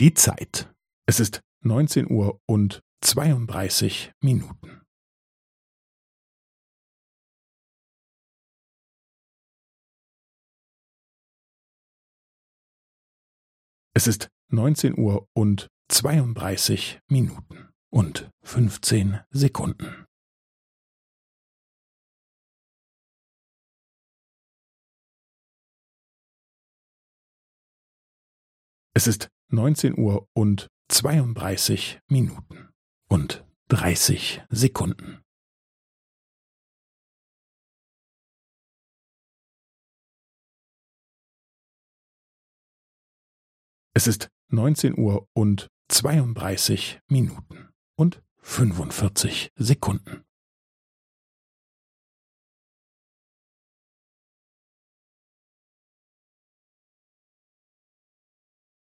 Die Zeit. Es ist neunzehn Uhr und zweiunddreißig Minuten. Es ist neunzehn Uhr und zweiunddreißig Minuten und fünfzehn Sekunden. Es ist neunzehn Uhr und zweiunddreißig Minuten und dreißig Sekunden. Es ist neunzehn Uhr und zweiunddreißig Minuten und fünfundvierzig Sekunden.